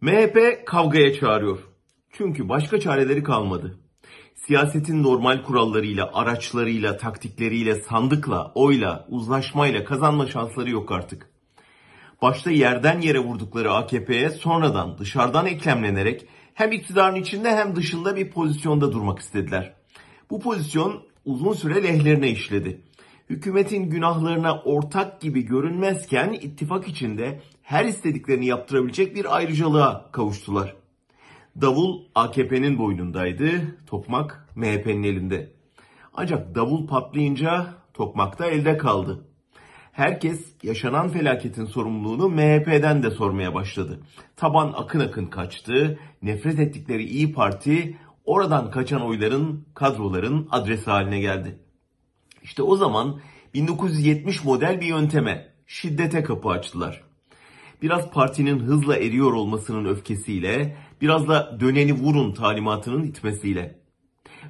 MHP kavgaya çağırıyor. Çünkü başka çareleri kalmadı. Siyasetin normal kurallarıyla, araçlarıyla, taktikleriyle, sandıkla, oyla, uzlaşmayla kazanma şansları yok artık. Başta yerden yere vurdukları AKP'ye sonradan dışarıdan eklemlenerek hem iktidarın içinde hem dışında bir pozisyonda durmak istediler. Bu pozisyon uzun süre lehlerine işledi. Hükümetin günahlarına ortak gibi görünmezken ittifak içinde her istediklerini yaptırabilecek bir ayrıcalığa kavuştular. Davul AKP'nin boynundaydı, tokmak MHP'nin elinde. Ancak davul patlayınca tokmak da elde kaldı. Herkes yaşanan felaketin sorumluluğunu MHP'den de sormaya başladı. Taban akın akın kaçtı, nefret ettikleri İyi Parti oradan kaçan oyların, kadroların adresi haline geldi. İşte o zaman 1970 model bir yönteme, şiddete kapı açtılar. Biraz partinin hızla eriyor olmasının öfkesiyle, biraz da döneni vurun talimatının itmesiyle.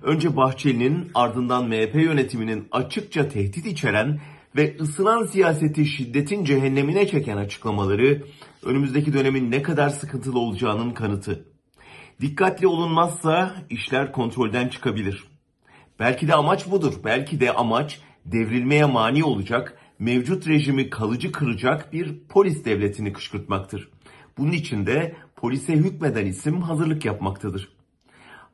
Önce Bahçeli'nin ardından MHP yönetiminin açıkça tehdit içeren ve ısınan siyaseti şiddetin cehennemine çeken açıklamaları önümüzdeki dönemin ne kadar sıkıntılı olacağının kanıtı. Dikkatli olunmazsa işler kontrolden çıkabilir. Belki de amaç budur. Belki de amaç devrilmeye mani olacak, mevcut rejimi kalıcı kıracak bir polis devletini kışkırtmaktır. Bunun için de polise hükmeden isim hazırlık yapmaktadır.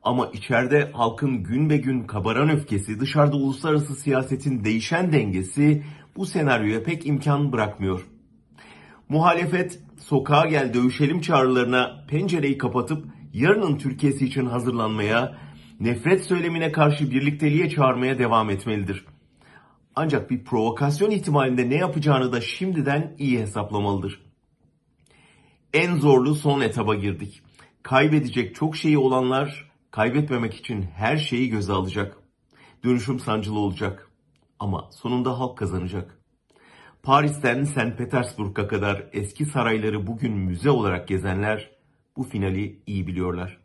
Ama içeride halkın gün be gün kabaran öfkesi, dışarıda uluslararası siyasetin değişen dengesi bu senaryoya pek imkan bırakmıyor. Muhalefet sokağa gel dövüşelim çağrılarına pencereyi kapatıp yarının Türkiye'si için hazırlanmaya, nefret söylemine karşı birlikteliğe çağırmaya devam etmelidir. Ancak bir provokasyon ihtimalinde ne yapacağını da şimdiden iyi hesaplamalıdır. En zorlu son etaba girdik. Kaybedecek çok şeyi olanlar kaybetmemek için her şeyi göze alacak. Dönüşüm sancılı olacak. Ama sonunda halk kazanacak. Paris'ten St. Petersburg'a kadar eski sarayları bugün müze olarak gezenler bu finali iyi biliyorlar.